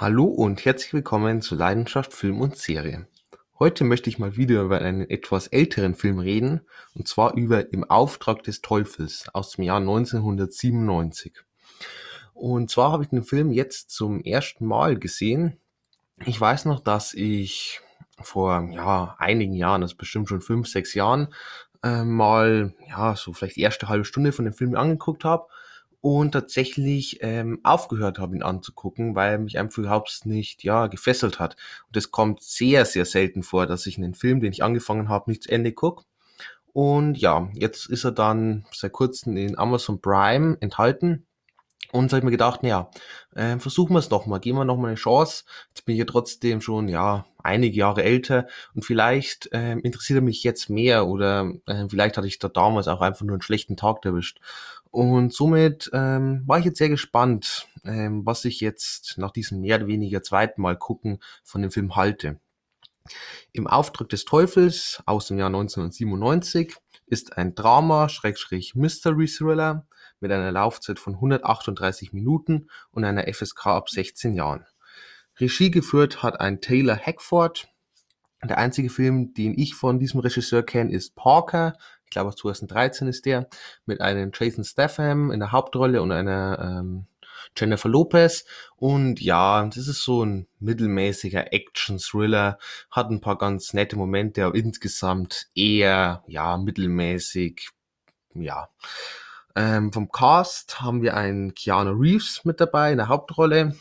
Hallo und herzlich willkommen zu Leidenschaft Film und Serie. Heute möchte ich mal wieder über einen etwas älteren Film reden, und zwar über Im Auftrag des Teufels aus dem Jahr 1997. Und zwar habe ich den Film jetzt zum ersten Mal gesehen. Ich weiß noch, dass ich vor ja, einigen Jahren, das ist bestimmt schon fünf, sechs Jahren, äh, mal ja so vielleicht die erste halbe Stunde von dem Film angeguckt habe und tatsächlich ähm, aufgehört habe, ihn anzugucken, weil mich einfach überhaupt nicht ja gefesselt hat. Und es kommt sehr, sehr selten vor, dass ich einen Film, den ich angefangen habe, nicht zu Ende gucke. Und ja, jetzt ist er dann seit kurzem in Amazon Prime enthalten. Und so habe ich mir gedacht, naja, äh, versuchen wir es doch mal, geben wir noch mal eine Chance. Jetzt bin ich ja trotzdem schon, ja, einige Jahre älter und vielleicht äh, interessiert er mich jetzt mehr oder äh, vielleicht hatte ich da damals auch einfach nur einen schlechten Tag erwischt. Und somit ähm, war ich jetzt sehr gespannt, ähm, was ich jetzt nach diesem mehr oder weniger zweiten Mal gucken von dem Film halte. Im Auftrag des Teufels aus dem Jahr 1997 ist ein Drama, Schrägstrich Mystery Thriller mit einer Laufzeit von 138 Minuten und einer FSK ab 16 Jahren. Regie geführt hat ein Taylor Hackford. Der einzige Film, den ich von diesem Regisseur kenne, ist Parker. Ich glaube, 2013 ist der mit einem Jason Statham in der Hauptrolle und einer ähm, Jennifer Lopez. Und ja, das ist so ein mittelmäßiger Action-Thriller, hat ein paar ganz nette Momente, aber insgesamt eher, ja, mittelmäßig, ja. Ähm, vom Cast haben wir einen Keanu Reeves mit dabei in der Hauptrolle.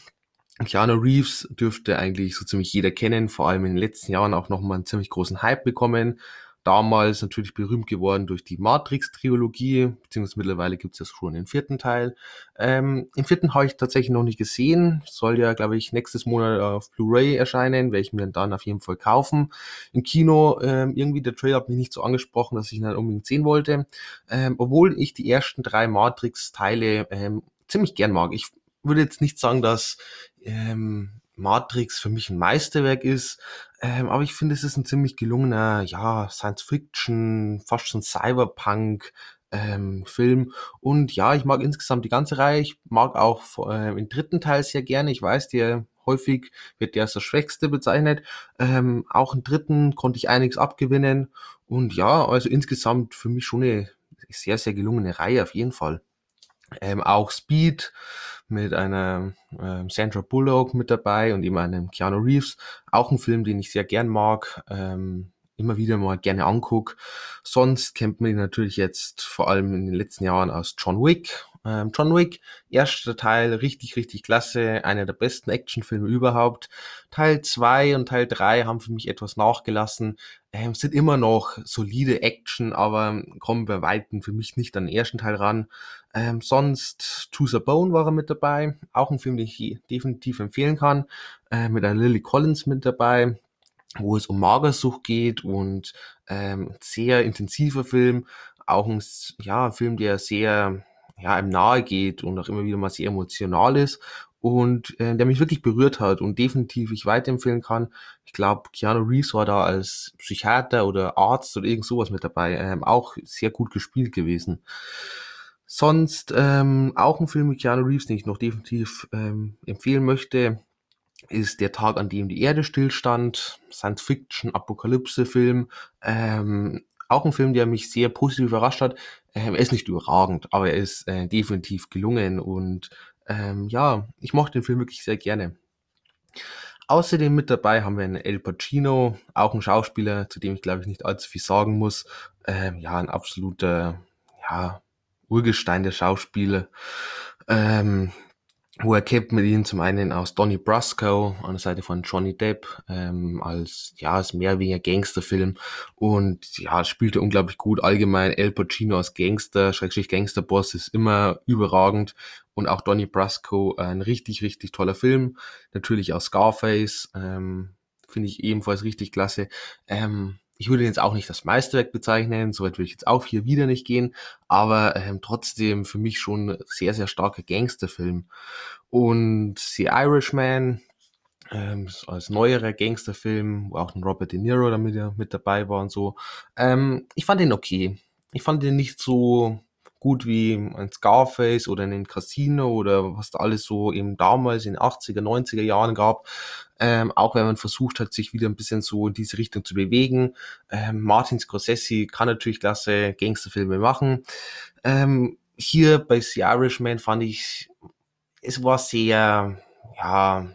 Keanu Reeves dürfte eigentlich so ziemlich jeder kennen, vor allem in den letzten Jahren auch nochmal einen ziemlich großen Hype bekommen damals natürlich berühmt geworden durch die Matrix-Trilogie, beziehungsweise mittlerweile gibt es ja schon den vierten Teil. Ähm, den vierten habe ich tatsächlich noch nicht gesehen. Soll ja, glaube ich, nächstes Monat auf Blu-ray erscheinen, werde ich mir dann auf jeden Fall kaufen. Im Kino, ähm, irgendwie der Trailer hat mich nicht so angesprochen, dass ich ihn dann unbedingt sehen wollte. Ähm, obwohl ich die ersten drei Matrix-Teile ähm, ziemlich gern mag. Ich würde jetzt nicht sagen, dass ähm, Matrix für mich ein Meisterwerk ist, ähm, aber ich finde, es ist ein ziemlich gelungener, ja, Science-Fiction, fast schon Cyberpunk, ähm, Film. Und ja, ich mag insgesamt die ganze Reihe. Ich mag auch äh, den dritten Teil sehr gerne. Ich weiß, der häufig wird der als der Schwächste bezeichnet. Ähm, auch im dritten konnte ich einiges abgewinnen. Und ja, also insgesamt für mich schon eine sehr, sehr gelungene Reihe auf jeden Fall. Ähm, auch Speed mit einer ähm, Sandra Bullock mit dabei und eben einem Keanu Reeves. Auch ein Film, den ich sehr gern mag, ähm, immer wieder mal gerne anguck. Sonst kennt man ihn natürlich jetzt vor allem in den letzten Jahren aus John Wick ähm, John Wick, erster Teil, richtig, richtig klasse, einer der besten Actionfilme überhaupt. Teil 2 und Teil 3 haben für mich etwas nachgelassen, ähm, sind immer noch solide Action, aber kommen bei Weitem für mich nicht an den ersten Teil ran. Ähm, sonst To the Bone war er mit dabei, auch ein Film, den ich definitiv empfehlen kann, äh, mit einer Lily Collins mit dabei wo es um Magersucht geht und ähm, sehr intensiver Film, auch ein ja, Film, der sehr ja, einem nahe geht und auch immer wieder mal sehr emotional ist und äh, der mich wirklich berührt hat und definitiv ich weiterempfehlen kann. Ich glaube, Keanu Reeves war da als Psychiater oder Arzt oder irgend sowas mit dabei, ähm, auch sehr gut gespielt gewesen. Sonst ähm, auch ein Film mit Keanu Reeves, den ich noch definitiv ähm, empfehlen möchte, ist der Tag, an dem die Erde stillstand, Science-Fiction, Apokalypse-Film. Ähm, auch ein Film, der mich sehr positiv überrascht hat. Ähm, er ist nicht überragend, aber er ist äh, definitiv gelungen und ähm, ja, ich mochte den Film wirklich sehr gerne. Außerdem mit dabei haben wir einen El Pacino, auch ein Schauspieler, zu dem ich glaube ich nicht allzu viel sagen muss. Ähm, ja, ein absoluter, ja, Urgestein der Schauspieler. Ähm, wo er kennt mit ihm zum einen aus Donnie Brasco an der Seite von Johnny Depp ähm, als ja als mehr oder weniger Gangsterfilm. Und ja spielte unglaublich gut. Allgemein El Pacino als Gangster Schrägstrich Gangsterboss ist immer überragend. Und auch Donnie Brasco ein richtig richtig toller Film. Natürlich auch Scarface ähm, finde ich ebenfalls richtig klasse. Ähm, ich würde jetzt auch nicht das Meisterwerk bezeichnen, soweit würde ich jetzt auch hier wieder nicht gehen, aber ähm, trotzdem für mich schon sehr, sehr starker Gangsterfilm. Und The Irishman, ähm, als neuerer Gangsterfilm, wo auch ein Robert De Niro damit mit dabei war und so. Ähm, ich fand den okay. Ich fand den nicht so gut wie ein Scarface oder ein Casino oder was da alles so eben damals in 80er, 90er Jahren gab. Ähm, auch wenn man versucht hat, sich wieder ein bisschen so in diese Richtung zu bewegen. Ähm, Martin Scorsese kann natürlich klasse Gangsterfilme machen. Ähm, hier bei The Irishman fand ich, es war sehr, ja,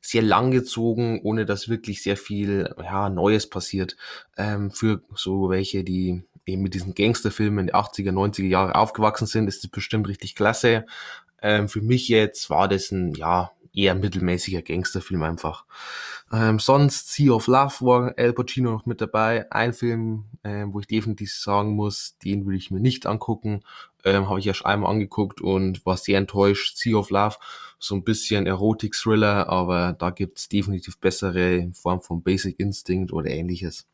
sehr langgezogen, ohne dass wirklich sehr viel ja, Neues passiert. Ähm, für so welche, die eben mit diesen Gangsterfilmen der 80er, 90er Jahre aufgewachsen sind, ist das bestimmt richtig klasse. Ähm, für mich jetzt war das ein, ja, eher mittelmäßiger Gangsterfilm einfach. Ähm, sonst Sea of Love war Al Pacino noch mit dabei. Ein Film, ähm, wo ich definitiv sagen muss, den würde ich mir nicht angucken. Ähm, Habe ich ja schon einmal angeguckt und war sehr enttäuscht. Sea of Love, so ein bisschen Erotik-Thriller, aber da gibt's definitiv bessere in Form von Basic Instinct oder ähnliches.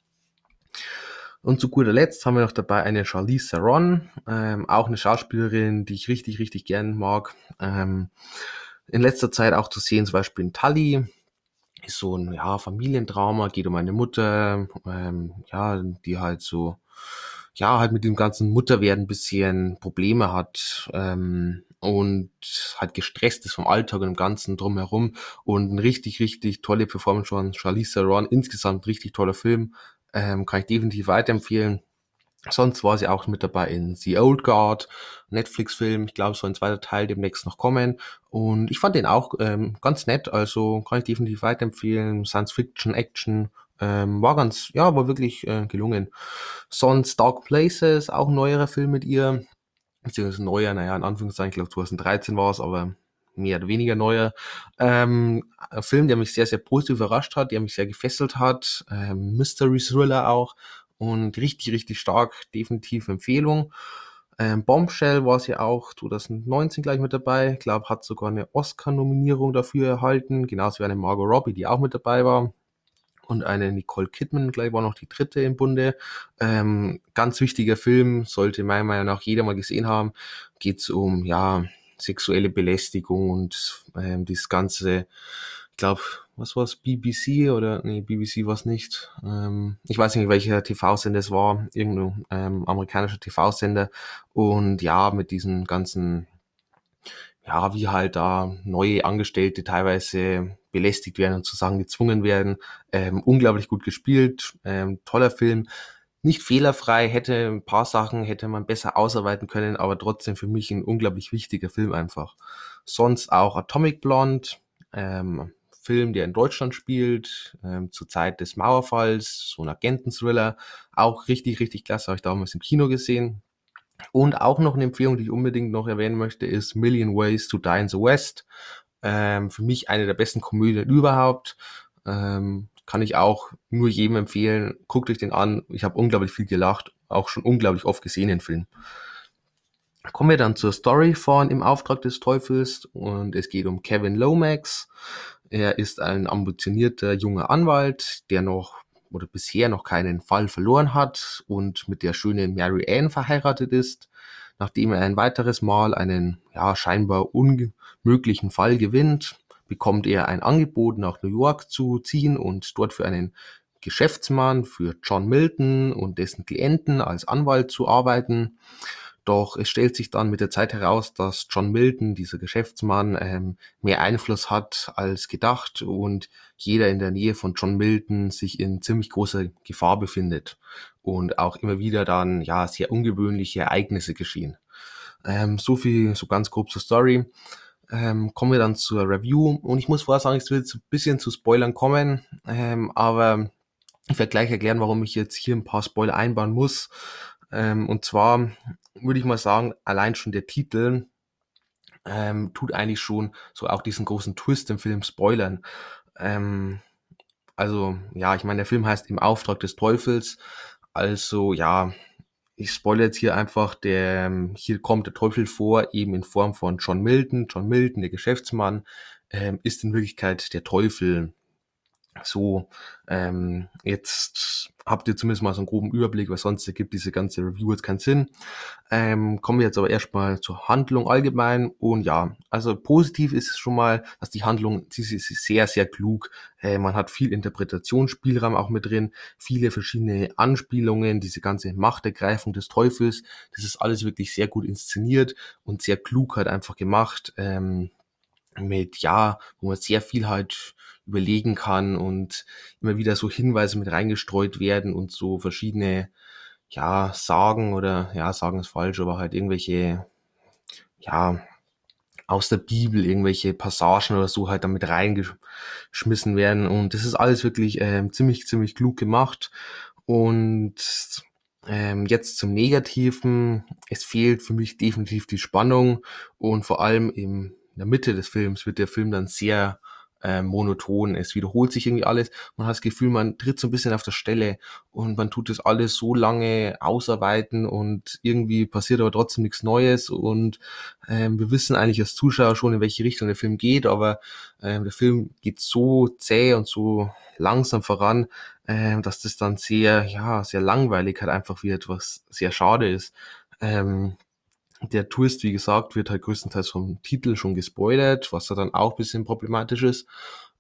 Und zu guter Letzt haben wir noch dabei eine Charlize Theron, ähm, auch eine Schauspielerin, die ich richtig, richtig gern mag. Ähm, in letzter Zeit auch zu sehen, zum Beispiel in Tully, ist so ein ja, Familiendrama, geht um eine Mutter, ähm, ja, die halt so, ja, halt mit dem ganzen Mutterwerden bisschen Probleme hat ähm, und halt gestresst ist vom Alltag und dem Ganzen drumherum. Und ein richtig, richtig tolle Performance von Charlize Theron, insgesamt richtig toller Film, ähm, kann ich definitiv weiterempfehlen. Sonst war sie auch mit dabei in The Old Guard, Netflix-Film. Ich glaube, es soll ein zweiter Teil demnächst noch kommen. Und ich fand den auch ähm, ganz nett, also kann ich definitiv weiterempfehlen. Science Fiction, Action, ähm, war ganz, ja, war wirklich äh, gelungen. Sonst Dark Places, auch neuerer Film mit ihr. Beziehungsweise neuer, naja, in Anführungszeichen, ich glaube 2013 war es, aber mehr oder weniger neuer. Ähm, ein Film, der mich sehr, sehr positiv überrascht hat, der mich sehr gefesselt hat. Ähm, Mystery Thriller auch und richtig, richtig stark, definitiv Empfehlung. Ähm, Bombshell war sie auch 2019 gleich mit dabei. Ich glaube, hat sogar eine Oscar-Nominierung dafür erhalten. Genauso wie eine Margot Robbie, die auch mit dabei war. Und eine Nicole Kidman, gleich war noch die dritte im Bunde. Ähm, ganz wichtiger Film, sollte meiner Meinung nach jeder mal gesehen haben. Geht's um, ja, sexuelle Belästigung und ähm, das ganze, ich glaube, was war's, BBC oder nee, BBC war es nicht. Ähm, ich weiß nicht, welcher TV-Sender es war, irgendein ähm, amerikanischer TV-Sender. Und ja, mit diesen ganzen, ja, wie halt da neue Angestellte teilweise belästigt werden und zu gezwungen werden. Ähm, unglaublich gut gespielt, ähm, toller Film. Nicht fehlerfrei, hätte ein paar Sachen hätte man besser ausarbeiten können, aber trotzdem für mich ein unglaublich wichtiger Film einfach. Sonst auch Atomic Blonde, ähm, Film, der in Deutschland spielt, ähm, zur Zeit des Mauerfalls, so ein Agenten-Thriller. Auch richtig, richtig klasse, habe ich damals im Kino gesehen. Und auch noch eine Empfehlung, die ich unbedingt noch erwähnen möchte, ist Million Ways to Die in the West. Ähm, für mich eine der besten Komödien überhaupt. Ähm, kann ich auch nur jedem empfehlen. Guckt euch den an. Ich habe unglaublich viel gelacht, auch schon unglaublich oft gesehen den Film. Kommen wir dann zur Story von Im Auftrag des Teufels und es geht um Kevin Lomax. Er ist ein ambitionierter junger Anwalt, der noch oder bisher noch keinen Fall verloren hat und mit der schönen Mary Ann verheiratet ist. Nachdem er ein weiteres Mal einen ja, scheinbar unmöglichen Fall gewinnt, bekommt er ein Angebot, nach New York zu ziehen und dort für einen Geschäftsmann, für John Milton und dessen Klienten als Anwalt zu arbeiten. Doch es stellt sich dann mit der Zeit heraus, dass John Milton, dieser Geschäftsmann, ähm, mehr Einfluss hat als gedacht und jeder in der Nähe von John Milton sich in ziemlich großer Gefahr befindet und auch immer wieder dann ja sehr ungewöhnliche Ereignisse geschehen. Ähm, so viel, so ganz grob zur Story. Ähm, kommen wir dann zur Review und ich muss vorher sagen, es wird ein bisschen zu Spoilern kommen, ähm, aber ich werde gleich erklären, warum ich jetzt hier ein paar Spoiler einbauen muss. Ähm, und zwar würde ich mal sagen, allein schon der Titel ähm, tut eigentlich schon so auch diesen großen Twist im Film spoilern. Ähm, also ja, ich meine, der Film heißt Im Auftrag des Teufels. Also ja, ich spoilere jetzt hier einfach, der, ähm, hier kommt der Teufel vor, eben in Form von John Milton. John Milton, der Geschäftsmann, ähm, ist in Wirklichkeit der Teufel. So, ähm, jetzt habt ihr zumindest mal so einen groben Überblick, weil sonst ergibt diese ganze Review jetzt keinen Sinn. Ähm, kommen wir jetzt aber erstmal zur Handlung allgemein. Und ja, also positiv ist es schon mal, dass die Handlung, sie ist sehr, sehr klug. Äh, man hat viel Interpretationsspielraum auch mit drin, viele verschiedene Anspielungen, diese ganze Machtergreifung des Teufels. Das ist alles wirklich sehr gut inszeniert und sehr klug halt einfach gemacht. Ähm, mit, ja, wo man sehr viel halt überlegen kann und immer wieder so Hinweise mit reingestreut werden und so verschiedene, ja, Sagen oder, ja, Sagen ist falsch, aber halt irgendwelche, ja, aus der Bibel irgendwelche Passagen oder so halt damit reingeschmissen werden. Und das ist alles wirklich ähm, ziemlich, ziemlich klug gemacht. Und ähm, jetzt zum Negativen. Es fehlt für mich definitiv die Spannung. Und vor allem im in der Mitte des Films wird der Film dann sehr äh, monoton. Es wiederholt sich irgendwie alles. Man hat das Gefühl, man tritt so ein bisschen auf der Stelle und man tut das alles so lange ausarbeiten und irgendwie passiert aber trotzdem nichts Neues und ähm, wir wissen eigentlich als Zuschauer schon, in welche Richtung der Film geht, aber ähm, der Film geht so zäh und so langsam voran, ähm, dass das dann sehr, ja, sehr langweilig halt einfach wird, was sehr schade ist. Ähm, der Twist, wie gesagt, wird halt größtenteils vom Titel schon gespoilert, was da dann auch bisschen problematisch ist.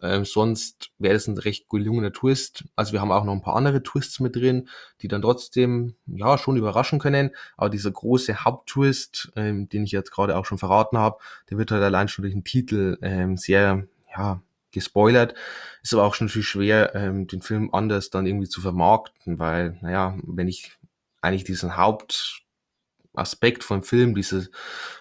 Ähm, sonst wäre es ein recht gelungener Twist. Also wir haben auch noch ein paar andere Twists mit drin, die dann trotzdem ja schon überraschen können. Aber dieser große Haupttwist, ähm, den ich jetzt gerade auch schon verraten habe, der wird halt allein schon durch den Titel ähm, sehr ja gespoilert. Ist aber auch schon natürlich schwer, ähm, den Film anders dann irgendwie zu vermarkten, weil naja, wenn ich eigentlich diesen Haupt Aspekt vom Film, dieses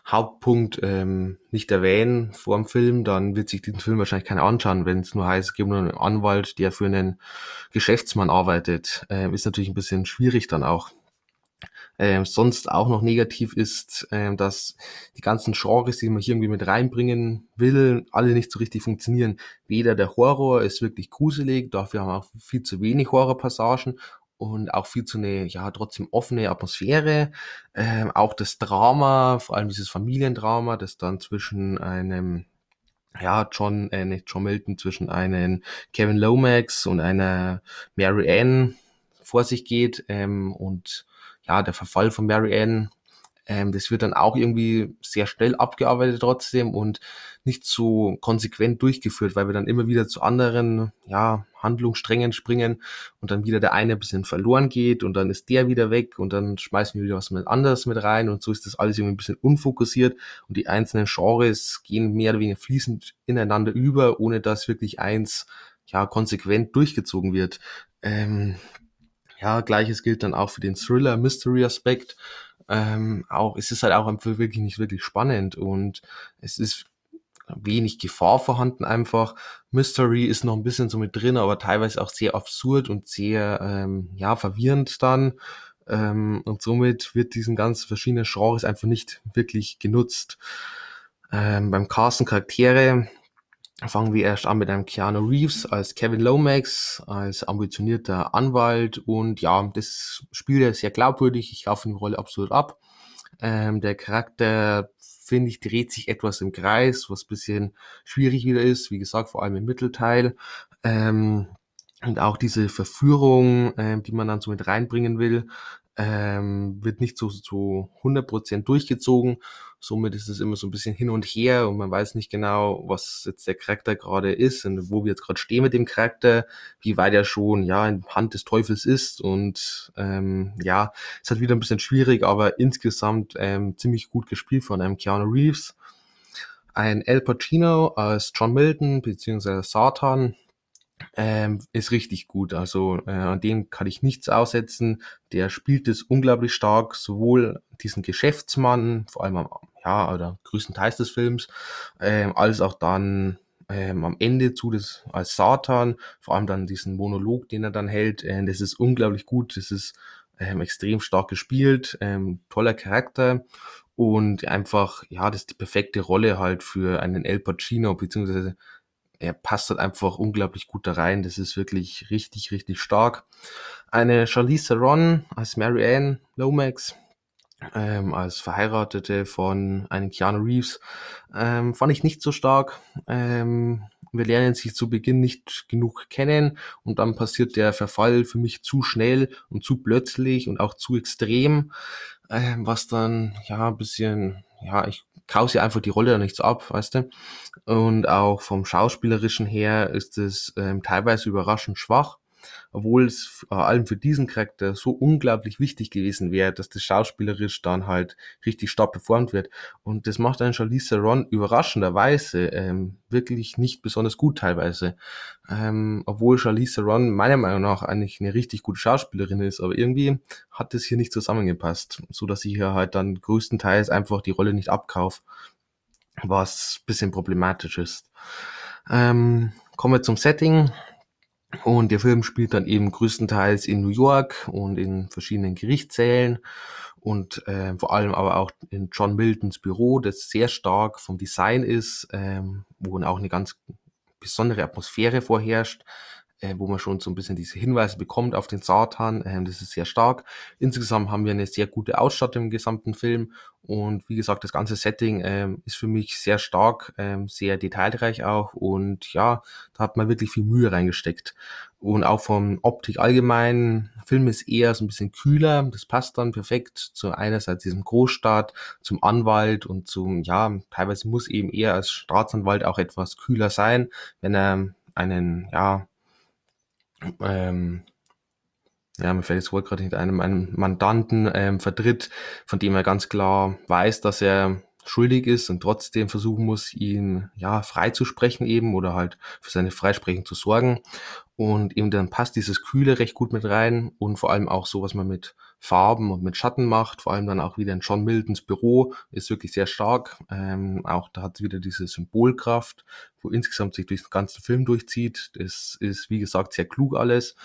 Hauptpunkt ähm, nicht erwähnen vor dem Film, dann wird sich diesen Film wahrscheinlich keiner anschauen, wenn es nur heißt, es gibt nur einen Anwalt, der für einen Geschäftsmann arbeitet. Ähm, ist natürlich ein bisschen schwierig dann auch. Ähm, sonst auch noch negativ ist, ähm, dass die ganzen Genres, die man hier irgendwie mit reinbringen will, alle nicht so richtig funktionieren. Weder der Horror ist wirklich gruselig, dafür haben wir auch viel zu wenig Horrorpassagen und auch viel zu eine, ja, trotzdem offene Atmosphäre. Ähm, auch das Drama, vor allem dieses Familiendrama, das dann zwischen einem, ja, John, äh, nicht John Milton, zwischen einem Kevin Lomax und einer Mary Ann vor sich geht ähm, und ja, der Verfall von Mary Ann ähm, das wird dann auch irgendwie sehr schnell abgearbeitet trotzdem und nicht so konsequent durchgeführt, weil wir dann immer wieder zu anderen ja, Handlungssträngen springen und dann wieder der eine ein bisschen verloren geht und dann ist der wieder weg und dann schmeißen wir wieder was mit anderes mit rein und so ist das alles irgendwie ein bisschen unfokussiert und die einzelnen Genres gehen mehr oder weniger fließend ineinander über, ohne dass wirklich eins ja konsequent durchgezogen wird. Ähm, ja, gleiches gilt dann auch für den Thriller-Mystery-Aspekt ähm, auch, es ist halt auch einfach wirklich nicht wirklich spannend und es ist wenig Gefahr vorhanden einfach. Mystery ist noch ein bisschen so mit drin, aber teilweise auch sehr absurd und sehr, ähm, ja, verwirrend dann. Ähm, und somit wird diesen ganz verschiedenen Genres einfach nicht wirklich genutzt. Ähm, beim Casten Charaktere fangen wir erst an mit einem Keanu Reeves als Kevin Lomax, als ambitionierter Anwalt und ja, das spielt er sehr glaubwürdig. Ich kaufe die Rolle absolut ab. Ähm, der Charakter, finde ich, dreht sich etwas im Kreis, was bisschen schwierig wieder ist. Wie gesagt, vor allem im Mittelteil. Ähm, und auch diese Verführung, ähm, die man dann so mit reinbringen will, ähm, wird nicht so zu 100% durchgezogen. Somit ist es immer so ein bisschen hin und her und man weiß nicht genau, was jetzt der Charakter gerade ist und wo wir jetzt gerade stehen mit dem Charakter, wie weit er schon ja in Hand des Teufels ist und ähm, ja, ist halt wieder ein bisschen schwierig, aber insgesamt ähm, ziemlich gut gespielt von einem Keanu Reeves. Ein El Pacino als John Milton beziehungsweise Satan ähm, ist richtig gut. Also äh, an dem kann ich nichts aussetzen. Der spielt es unglaublich stark, sowohl diesen Geschäftsmann, vor allem am, ja, oder größtenteils des Films, ähm, als auch dann ähm, am Ende zu des, als Satan, vor allem dann diesen Monolog, den er dann hält, äh, das ist unglaublich gut, das ist ähm, extrem stark gespielt, ähm, toller Charakter und einfach, ja, das ist die perfekte Rolle halt für einen El Pacino, beziehungsweise er passt halt einfach unglaublich gut da rein. Das ist wirklich richtig, richtig stark. Eine Charlize Theron als Mary Ann Lomax, ähm, als Verheiratete von einem Keanu Reeves, ähm, fand ich nicht so stark. Ähm, wir lernen sich zu Beginn nicht genug kennen und dann passiert der Verfall für mich zu schnell und zu plötzlich und auch zu extrem, äh, was dann ja ein bisschen, ja, ich kaus ja einfach die Rolle da nicht so ab, weißt du. Und auch vom Schauspielerischen her ist es ähm, teilweise überraschend schwach obwohl es vor allem für diesen Charakter so unglaublich wichtig gewesen wäre, dass das schauspielerisch dann halt richtig stark performt wird. Und das macht dann Charlize Theron überraschenderweise ähm, wirklich nicht besonders gut teilweise. Ähm, obwohl Charlize Theron meiner Meinung nach eigentlich eine richtig gute Schauspielerin ist, aber irgendwie hat das hier nicht zusammengepasst, so dass ich hier halt dann größtenteils einfach die Rolle nicht abkaufe, was bisschen problematisch ist. Ähm, kommen wir zum Setting. Und der Film spielt dann eben größtenteils in New York und in verschiedenen Gerichtssälen und äh, vor allem aber auch in John Miltons Büro, das sehr stark vom Design ist, ähm, wo auch eine ganz besondere Atmosphäre vorherrscht äh, wo man schon so ein bisschen diese Hinweise bekommt auf den Satan. Ähm, das ist sehr stark. Insgesamt haben wir eine sehr gute Ausstattung im gesamten Film und wie gesagt, das ganze Setting ähm, ist für mich sehr stark, ähm, sehr detailreich auch und ja, da hat man wirklich viel Mühe reingesteckt. Und auch vom Optik allgemein, Film ist eher so ein bisschen kühler, das passt dann perfekt zu einerseits diesem Großstaat, zum Anwalt und zum, ja, teilweise muss eben eher als Staatsanwalt auch etwas kühler sein, wenn er einen, ja, ähm, ja, mir fällt das Wort gerade nicht ein, einen Mandanten ähm, vertritt, von dem er ganz klar weiß, dass er schuldig ist und trotzdem versuchen muss, ihn ja freizusprechen eben oder halt für seine Freisprechung zu sorgen. Und eben dann passt dieses Kühle recht gut mit rein und vor allem auch so, was man mit Farben und mit Schatten macht. Vor allem dann auch wieder in John Miltons Büro ist wirklich sehr stark. Ähm, auch da hat wieder diese Symbolkraft, wo insgesamt sich durch den ganzen Film durchzieht. Das ist, wie gesagt, sehr klug alles.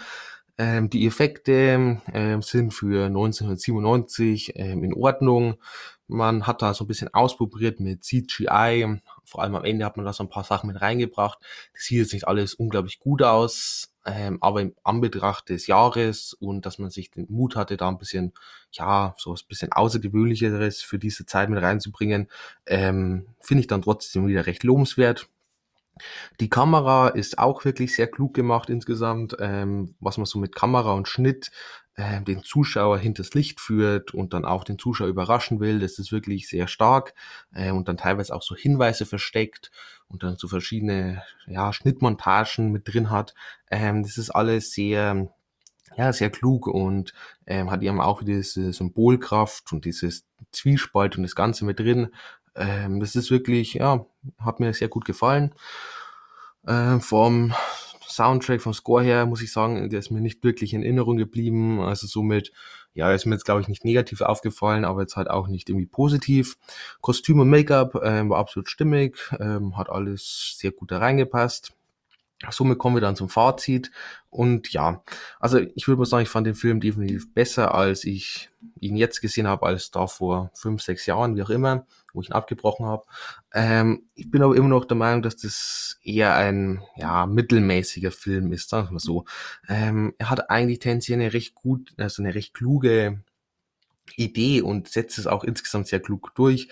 Ähm, die Effekte ähm, sind für 1997 ähm, in Ordnung. Man hat da so ein bisschen ausprobiert mit CGI. Vor allem am Ende hat man da so ein paar Sachen mit reingebracht. Das sieht jetzt nicht alles unglaublich gut aus, ähm, aber im Anbetracht des Jahres und dass man sich den Mut hatte, da ein bisschen, ja, so was bisschen Außergewöhnlicheres für diese Zeit mit reinzubringen, ähm, finde ich dann trotzdem wieder recht lobenswert. Die Kamera ist auch wirklich sehr klug gemacht insgesamt, ähm, was man so mit Kamera und Schnitt äh, den Zuschauer hinters Licht führt und dann auch den Zuschauer überraschen will. Das ist wirklich sehr stark äh, und dann teilweise auch so Hinweise versteckt und dann so verschiedene ja, Schnittmontagen mit drin hat. Ähm, das ist alles sehr ja, sehr klug und ähm, hat eben auch diese Symbolkraft und dieses Zwiespalt und das Ganze mit drin. Ähm, das ist wirklich, ja, hat mir sehr gut gefallen. Äh, vom Soundtrack, vom Score her, muss ich sagen, der ist mir nicht wirklich in Erinnerung geblieben. Also somit, ja, ist mir jetzt, glaube ich, nicht negativ aufgefallen, aber jetzt halt auch nicht irgendwie positiv. Kostüm und Make-up ähm, war absolut stimmig, ähm, hat alles sehr gut da reingepasst. Somit kommen wir dann zum Fazit. Und ja, also ich würde mal sagen, ich fand den Film definitiv besser, als ich ihn jetzt gesehen habe, als da vor fünf, sechs Jahren, wie auch immer, wo ich ihn abgebrochen habe. Ähm, ich bin aber immer noch der Meinung, dass das eher ein ja, mittelmäßiger Film ist, sagen wir mal so. Ähm, er hat eigentlich tendenziell eine recht gut, also eine recht kluge Idee und setzt es auch insgesamt sehr klug durch.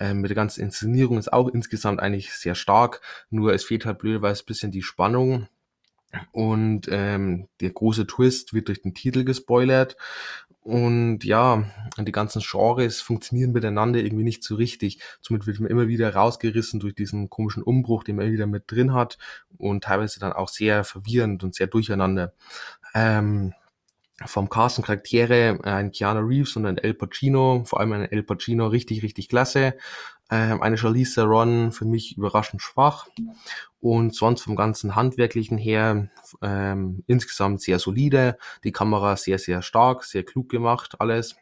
Ähm, mit der ganzen Inszenierung ist auch insgesamt eigentlich sehr stark, nur es fehlt halt blöderweise ein bisschen die Spannung. Und ähm, der große Twist wird durch den Titel gespoilert. Und ja, die ganzen Genres funktionieren miteinander irgendwie nicht so richtig. Somit wird man immer wieder rausgerissen durch diesen komischen Umbruch, den man wieder mit drin hat. Und teilweise dann auch sehr verwirrend und sehr durcheinander. Ähm, vom Cast und Charaktere äh, ein Keanu Reeves und ein El Pacino, vor allem ein El Pacino richtig, richtig klasse. Ähm, eine Charlize Theron für mich überraschend schwach und sonst vom ganzen Handwerklichen her ähm, insgesamt sehr solide. Die Kamera sehr, sehr stark, sehr klug gemacht, alles.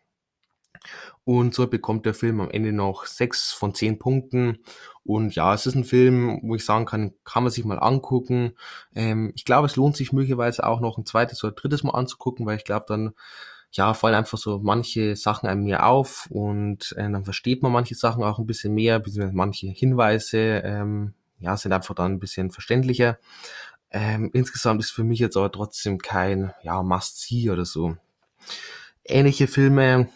Und so bekommt der Film am Ende noch sechs von zehn Punkten. Und ja, es ist ein Film, wo ich sagen kann, kann man sich mal angucken. Ähm, ich glaube, es lohnt sich möglicherweise auch noch ein zweites oder drittes Mal anzugucken, weil ich glaube, dann ja, fallen einfach so manche Sachen einem mehr auf und äh, dann versteht man manche Sachen auch ein bisschen mehr, beziehungsweise manche Hinweise, ähm, ja, sind einfach dann ein bisschen verständlicher. Ähm, insgesamt ist für mich jetzt aber trotzdem kein, ja, Must-See oder so. Ähnliche Filme,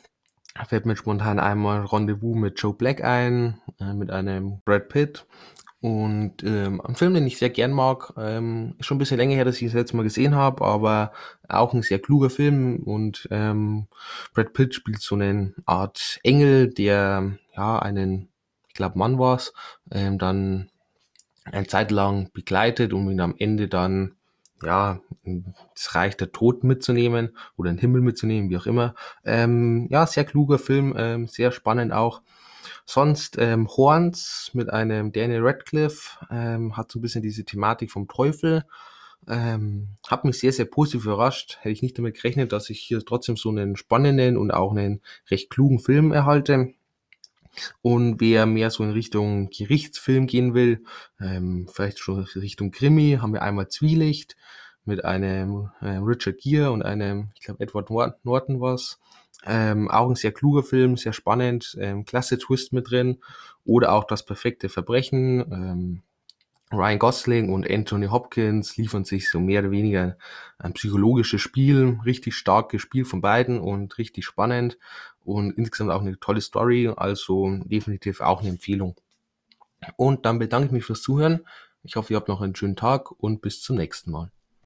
fällt mir spontan einmal Rendezvous mit Joe Black ein, äh, mit einem Brad Pitt. Und ähm, ein Film, den ich sehr gern mag, ähm, ist schon ein bisschen länger her, dass ich das letzte Mal gesehen habe, aber auch ein sehr kluger Film. Und ähm, Brad Pitt spielt so eine Art Engel, der ja einen, ich glaube Mann war's, ähm, dann eine Zeit lang begleitet, um ihn am Ende dann ja, das Reich der Toten mitzunehmen oder den Himmel mitzunehmen, wie auch immer. Ähm, ja, sehr kluger Film, ähm, sehr spannend auch. Sonst ähm, Horns mit einem Daniel Radcliffe ähm, hat so ein bisschen diese Thematik vom Teufel. Ähm, hat mich sehr, sehr positiv überrascht. Hätte ich nicht damit gerechnet, dass ich hier trotzdem so einen spannenden und auch einen recht klugen Film erhalte. Und wer mehr so in Richtung Gerichtsfilm gehen will, ähm, vielleicht schon Richtung Krimi, haben wir einmal Zwielicht mit einem äh, Richard Gere und einem, ich glaube, Edward Norton was. Ähm, auch ein sehr kluger Film, sehr spannend, ähm, klasse Twist mit drin. Oder auch das perfekte Verbrechen. Ähm, Ryan Gosling und Anthony Hopkins liefern sich so mehr oder weniger ein psychologisches Spiel, richtig stark gespielt von beiden und richtig spannend und insgesamt auch eine tolle Story, also definitiv auch eine Empfehlung. Und dann bedanke ich mich fürs Zuhören. Ich hoffe, ihr habt noch einen schönen Tag und bis zum nächsten Mal.